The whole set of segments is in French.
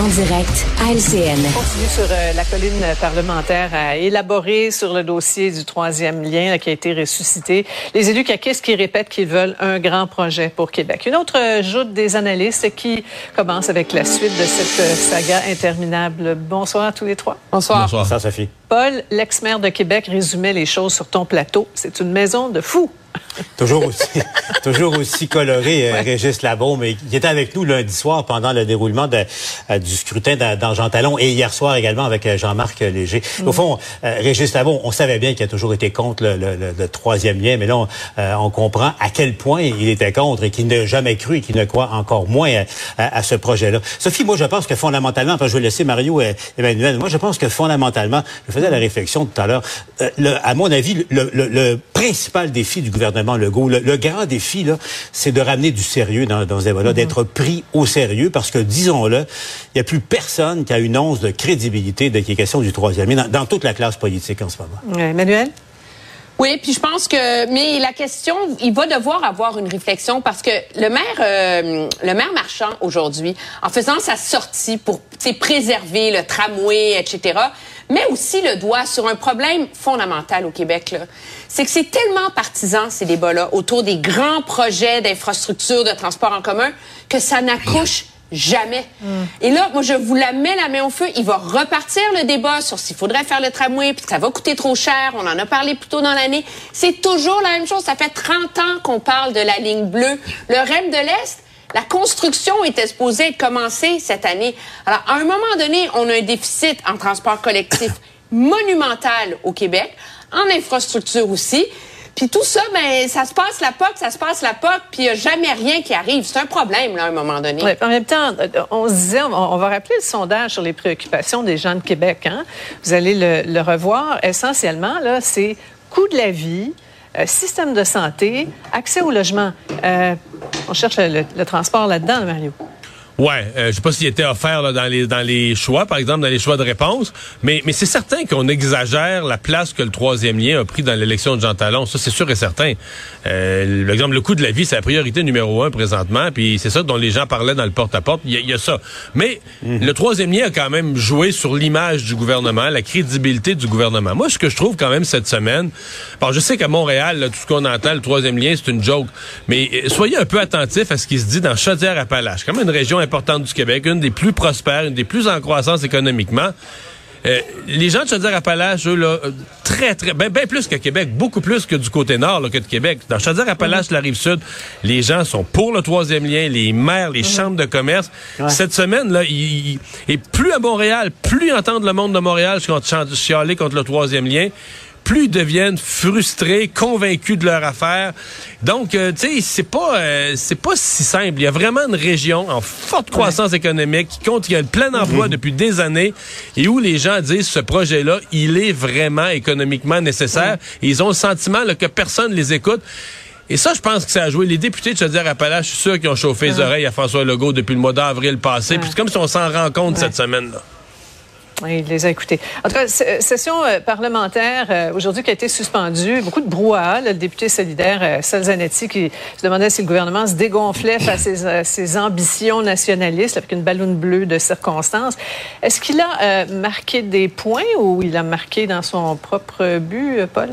en direct à LCN. On continue sur euh, la colline parlementaire à élaborer sur le dossier du troisième lien qui a été ressuscité. Les élus caquistes qui répètent qu'ils veulent un grand projet pour Québec. Une autre euh, joute des analystes qui commence avec la suite de cette euh, saga interminable. Bonsoir à tous les trois. Bonsoir. Bonsoir, Sophie. Paul, l'ex-maire de Québec, résumait les choses sur ton plateau. C'est une maison de fous. Toujours aussi, toujours aussi coloré, euh, Régis Labon, mais il était avec nous lundi soir pendant le déroulement de, euh, du scrutin dans Jean Talon et hier soir également avec euh, Jean-Marc Léger. Au mm. fond, Régis Labon, on savait bien qu'il a toujours été contre le, le, le, troisième lien, mais là, on, on, comprend à quel point il était contre et qu'il n'a jamais cru et qu'il ne croit encore moins à, à, ce projet-là. Sophie, moi, je pense que fondamentalement, enfin, je vais laisser Mario et Emmanuel, moi, je pense que fondamentalement, je faisais la réflexion tout à l'heure, à mon avis, le, principal défi du gouvernement le, grand défi, là, c'est de ramener du sérieux dans, dans ce débat-là, d'être pris au sérieux, parce que, disons-le, il n'y a plus personne qui a une once de crédibilité de qui est question du troisième dans, dans toute la classe politique en ce moment. Emmanuel? Oui, puis je pense que, mais la question, il va devoir avoir une réflexion parce que le maire, euh, le maire marchand aujourd'hui, en faisant sa sortie pour préserver le tramway, etc., met aussi le doigt sur un problème fondamental au Québec. C'est que c'est tellement partisan ces débats-là autour des grands projets d'infrastructure de transport en commun que ça n'accouche Jamais. Et là, moi, je vous la mets la main au feu. Il va repartir le débat sur s'il faudrait faire le tramway, puis que ça va coûter trop cher. On en a parlé plus tôt dans l'année. C'est toujours la même chose. Ça fait 30 ans qu'on parle de la ligne bleue. Le REM de l'Est, la construction était supposée être commencée cette année. Alors, à un moment donné, on a un déficit en transport collectif monumental au Québec, en infrastructure aussi. Puis tout ça, ben, ça se passe la POC, ça se passe la POC, puis il n'y a jamais rien qui arrive. C'est un problème, là, à un moment donné. en même temps, on se disait, on, va rappeler le sondage sur les préoccupations des gens de Québec. Hein? Vous allez le, revoir. Essentiellement, là, c'est coût de la vie, euh, système de santé, accès au logement. Euh, on cherche le, le transport là-dedans, Mario. Ouais, euh, je sais pas s'il était offert là, dans les dans les choix, par exemple dans les choix de réponse, mais mais c'est certain qu'on exagère la place que le troisième lien a pris dans l'élection de Jean Talon. Ça, c'est sûr et certain. Euh, exemple, le coût de la vie, c'est la priorité numéro un présentement, puis c'est ça dont les gens parlaient dans le porte-à-porte. Il y, a ça. Mais mhm. le troisième lien a quand même joué sur l'image du gouvernement, la crédibilité du gouvernement. Moi, ce que je trouve quand même cette semaine, bon, je sais qu'à Montréal, tout ce qu'on entend, le troisième lien, c'est une joke, mais euh, soyez un peu attentifs à ce qui se dit dans Chaudière-Appalaches, même une région importante du Québec, une des plus prospères, une des plus en croissance économiquement. Euh, les gens de Chaudière-Appalaches, eux, là, très, très, bien ben plus que Québec, beaucoup plus que du côté nord que de Québec. Dans Chaudière-Appalaches, la rive sud, les gens sont pour le troisième lien, les maires, les chambres de commerce. Cette semaine, là, il, et plus à Montréal, plus entendre le monde de Montréal chialer contre le troisième lien, plus ils deviennent frustrés, convaincus de leur affaire. Donc, euh, tu sais, c'est pas euh, c'est pas si simple. Il y a vraiment une région en forte croissance économique qui compte, qui a le plein emploi mhm. depuis des années et où les gens disent ce projet-là, il est vraiment économiquement nécessaire. ils ont le sentiment que personne les écoute. Et ça, je pense que ça a joué. Les députés de Chaudière-Appalaches, je suis sûr qu'ils ont chauffé les oreilles à François Legault depuis le mois d'avril passé. Puis c'est comme si on s'en rend compte cette semaine-là. Il les a écoutés. En tout cas, session euh, parlementaire euh, aujourd'hui qui a été suspendue. Beaucoup de brouhaha. Le député solidaire euh, Salzanetti qui se demandait si le gouvernement se dégonflait face à ses, ambitions nationalistes avec une ballonne bleue de circonstances. Est-ce qu'il a marqué des points ou il a marqué dans son propre but, Paul?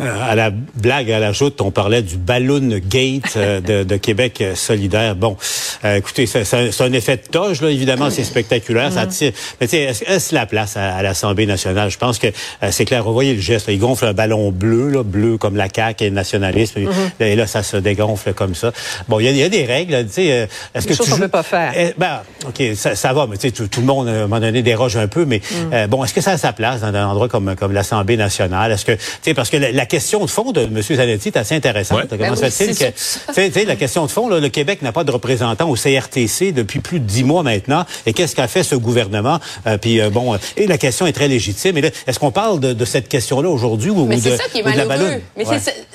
Euh, à la blague, à la joute, on parlait du Balloon Gate euh, de, de, Québec euh, solidaire. Bon, écoutez, c'est un effet de toge, là, évidemment, c'est spectaculaire. Ça tire. Mais tu sais, est-ce la place à, l'Assemblée nationale? Je pense que c'est clair. Vous voyez le geste. il gonfle un ballon bleu, là, bleu comme la CAQ et le nationalisme. Mm-hmm. Et là, ça se dégonfle comme ça. Bon, il y, a des règles. Tu sais, est-ce que tu qu'on pas faire. Eh, ben, OK, ça, ça va, mais tu sais, tout, le monde, à un moment donné, déroge un peu. Mais mm. bon, est-ce que ça a sa place dans un endroit comme, comme l'Assemblée nationale? Est-ce que, tu sais, parce que la la question de fond de M. Zanetti est assez intéressante. Comment ben se fait-il que, la question de fond, le Québec n'a pas de représentant au CRTC depuis plus de dix mois maintenant. Et qu'est-ce qu'a fait ce gouvernement? Euh, Puis euh, bon, euh, et la question est très légitime. est-ce qu'on parle de, cette question-là aujourd'hui ou, Mais de, ça qui est malheureux. Mais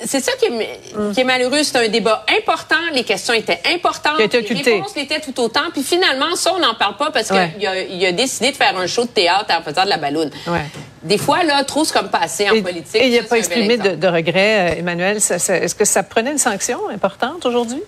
c'est ça qui est, qui est malheureux. C'est un débat important. Les questions étaient importantes. Les réponses l'étaient tout autant. Puis finalement, ça, on n'en parle pas parce qu'il a, a, décidé de faire un show de théâtre en faisant de la balloune. Ouais des fois, là, trop, c'est comme passé en politique. Et il n'y a pas exprimé de, regret, euh, Emmanuel? Est-ce que ça prenait une sanction importante aujourd'hui?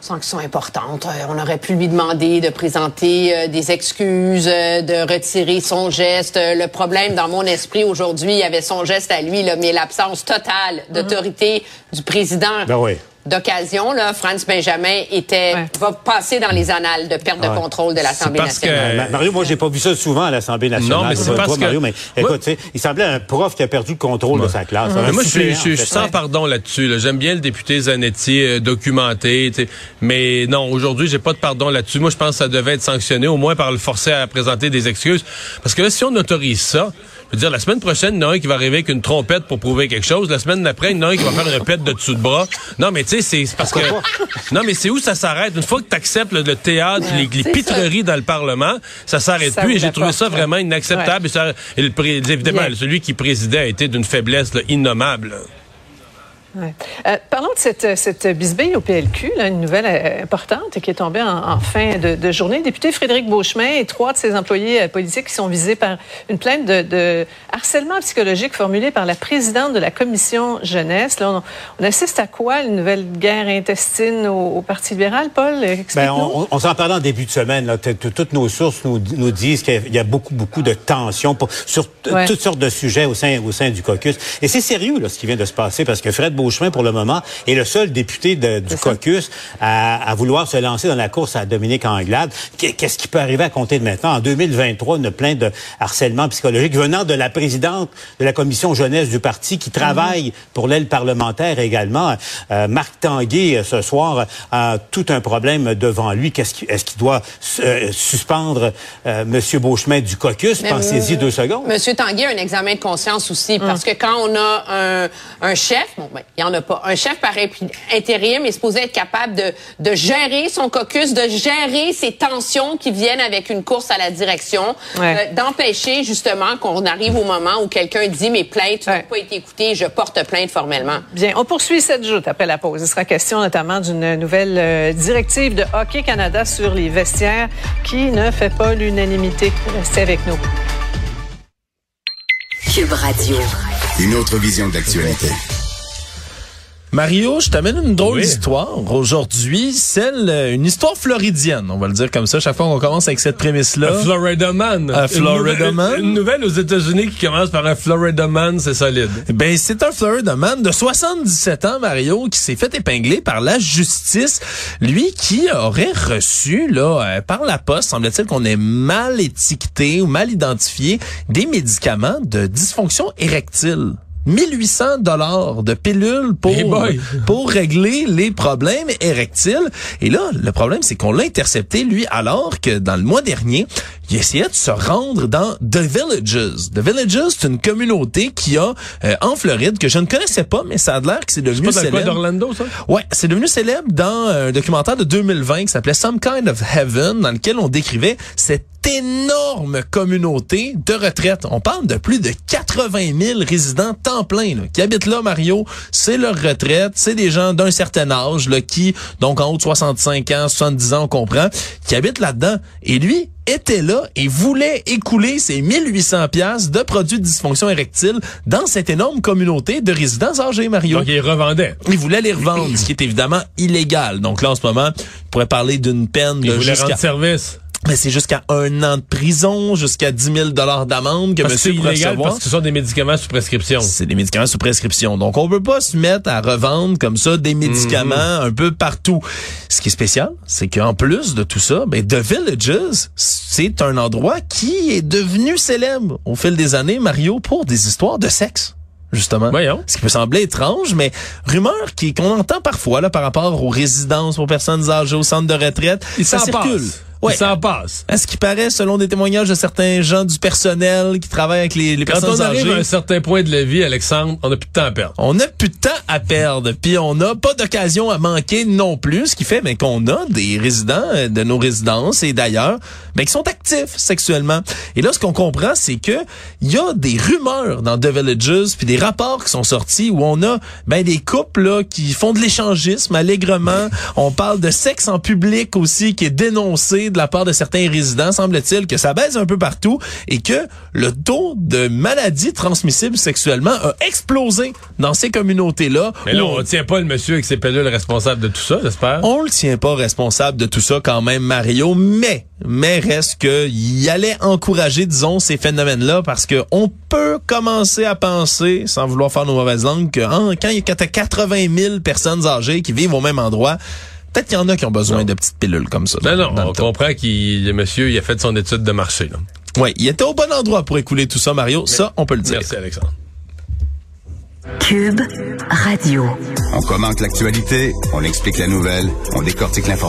Sanctions importantes. Euh, on aurait pu lui demander de présenter euh, des excuses, euh, de retirer son geste. le problème dans mon esprit aujourd'hui, il y avait son geste à lui, là, mais l'absence totale d'autorité du président. Ben oui d'occasion, là, Franz Benjamin était va passer dans les annales de perte de contrôle de l'Assemblée nationale. Mario, moi, j'ai pas vu ça souvent à l'Assemblée nationale. Non, mais c'est parce que... Mario, mais écoute, il semblait un prof qui a perdu le contrôle de sa classe. moi, je suis, je, sans pardon là-dessus. J'aime bien le député Zanetti euh, documenté, mais non, aujourd'hui, j'ai pas de pardon là-dessus. Moi, je pense que ça devait être sanctionné, au moins par le forcer à présenter des excuses. Parce que là, si on autorise ça, je veux dire, la semaine prochaine, il y en a un qui va arriver avec une trompette pour prouver quelque chose. La semaine d'après, il y en a un qui va faire une répète de dessous de bras. Non, mais tu sais, c'est parce que... Non, mais c'est où ça s'arrête? Une fois que tu acceptes le, théâtre, les, pitreries dans le Parlement, ça s'arrête plus. Et j'ai trouvé ça vraiment inacceptable. Et, le, évidemment, celui qui présidait a été d'une faiblesse innommable. Euh, parlons de cette, cette bisbille au PLQ, une nouvelle euh, importante qui est tombée en, fin de, journée. Le député Frédéric Beauchemin et trois de ses employés euh, politiques qui sont visés par une plainte de, harcèlement psychologique formulée par la présidente de la commission jeunesse. Là, on, assiste à quoi? Une nouvelle guerre intestine au, Parti libéral, Paul? Ben, on, s'en parlait en début de semaine. Toutes nos sources nous, nous disent qu'il y a beaucoup, beaucoup de tensions sur toutes sortes de sujets au sein, au sein du caucus. Et c'est sérieux là, ce qui vient de se passer parce que Fred Beauchemin, pour le moment, est le seul député du caucus à, vouloir se lancer dans la course à Dominique Anglade. Qu'est-ce qui peut arriver à compter de maintenant? En 2023, une plainte de harcèlement psychologique venant de la présidente de la commission jeunesse du parti qui travaille pour l'aile parlementaire également. Euh, Marc Tanguay, ce soir, a tout un problème devant lui. Qu'est-ce est-ce qu'il doit euh, suspendre euh, M. Beauchemin du caucus? Pensez-y deux secondes. M. Tanguay a un examen de conscience aussi, parce hum. que quand on a un, un chef, bon, ben, il y en a pas. Un chef par intérim est supposé être capable de, de gérer son caucus, de gérer ces tensions qui viennent avec une course à la direction, euh, d'empêcher justement qu'on arrive au moment où quelqu'un dit mes plaintes n'ont pas été écoutées, je porte plainte formellement. Bien, on poursuit cette joute après la pause. Il sera question notamment d'une nouvelle euh, directive de Hockey Canada sur les vestiaires qui ne fait pas l'unanimité. Restez avec nous. Cube Radio. Une autre vision de l'actualité. Mario, je t'amène une drôle d'histoire aujourd'hui, celle euh, une histoire floridienne, on va le dire comme ça. Chaque fois qu'on commence avec cette prémisse-là, un Florida man, un Florida man, une nouvelle aux États-Unis qui commence par un Florida man, c'est solide. Ben c'est un Florida man de 77 ans, Mario, qui s'est fait épingler par la justice, lui qui aurait reçu là euh, par la poste, semble-t-il qu'on ait mal étiqueté ou mal identifié des médicaments de dysfonction érectile. 1800 dollars de pilules pour pour régler les problèmes érectiles. Et là, le problème, c'est qu'on l'a intercepté lui alors que dans le mois dernier, il essayait de se rendre dans The Villages. The Villages, c'est une communauté qui a euh, en Floride que je ne connaissais pas, mais ça a l'air que c'est devenu célèbre. d'Orlando, ça? Ouais, c'est devenu célèbre dans un documentaire de 2020 qui s'appelait Some Kind of Heaven, dans lequel on décrivait cette énorme communauté de retraite. On parle de plus de 80 000 résidents temps plein qui habitent là, Mario. C'est leur retraite. C'est des gens d'un certain âge là, qui, donc en haut de 65 ans, 70 ans, on comprend, qui habitent là-dedans. Et lui, était là et voulait écouler ses 1800 pièces de produits de dysfonction érectile dans cette énorme communauté de résidents âgés, Mario. Donc, il revendait. Il voulait les revendre, ce qui est évidemment illégal. Donc là, en ce moment, il pourrait parler d'une peine il de voulait rendre service. Mais c'est jusqu'à un an de prison, jusqu'à 10 000 dollars d'amende que monsieur pourrait recevoir. parce que ce sont des médicaments sous prescription. C'est des médicaments sous prescription. Donc, on peut pas se mettre à revendre comme ça des médicaments mhm. un peu partout. Ce qui est spécial, c'est qu'en plus de tout ça, ben, The Villages, c'est un endroit qui est devenu célèbre au fil des années, Mario, pour des histoires de sexe justement. Voyons. Ce qui peut sembler étrange, mais rumeur qui qu'on entend parfois là par rapport aux résidences pour personnes âgées au centre de retraite, Il ça circule. Ouais. Ça passe. À ce qui paraît, selon des témoignages de certains gens du personnel qui travaillent avec les, les personnes âgées. Quand on arrive à un certain point de la vie, Alexandre, on n'a plus de temps à perdre. On n'a plus de temps à perdre. Puis on n'a pas d'occasion à manquer non plus, ce qui fait ben, qu'on a des résidents euh, de nos résidences et d'ailleurs ben, qui sont actifs sexuellement. Et là, ce qu'on comprend, c'est que il y a des rumeurs dans The Villages, puis des rapports qui sont sortis où on a ben, des couples là, qui font de l'échangisme allègrement. on parle de sexe en public aussi qui est dénoncé de la part de certains résidents, semble-t-il, que ça baisse un peu partout et que le taux de maladies transmissibles sexuellement a explosé dans ces communautés-là. Mais là, on ne tient pas le monsieur avec ses pilules responsable de tout ça, j'espère. On le tient pas responsable de tout ça quand même, Mario, mais mais reste qu'il allait encourager, disons, ces phénomènes-là parce que on peut commencer à penser, sans vouloir faire nos mauvaises langues, que hein, quand il y a 80 000 personnes âgées qui vivent au même endroit, peut-être qu'il y en a qui ont besoin de petites pilules comme ça. Non, non, on comprend qu'il, le monsieur, il a fait son étude de marché. Là. Oui, il était au bon endroit pour écouler tout ça, Mario. ça, on peut le dire. Merci, Alexandre. Cube Radio. On commente l'actualité, on explique la nouvelle, on décortique l'information.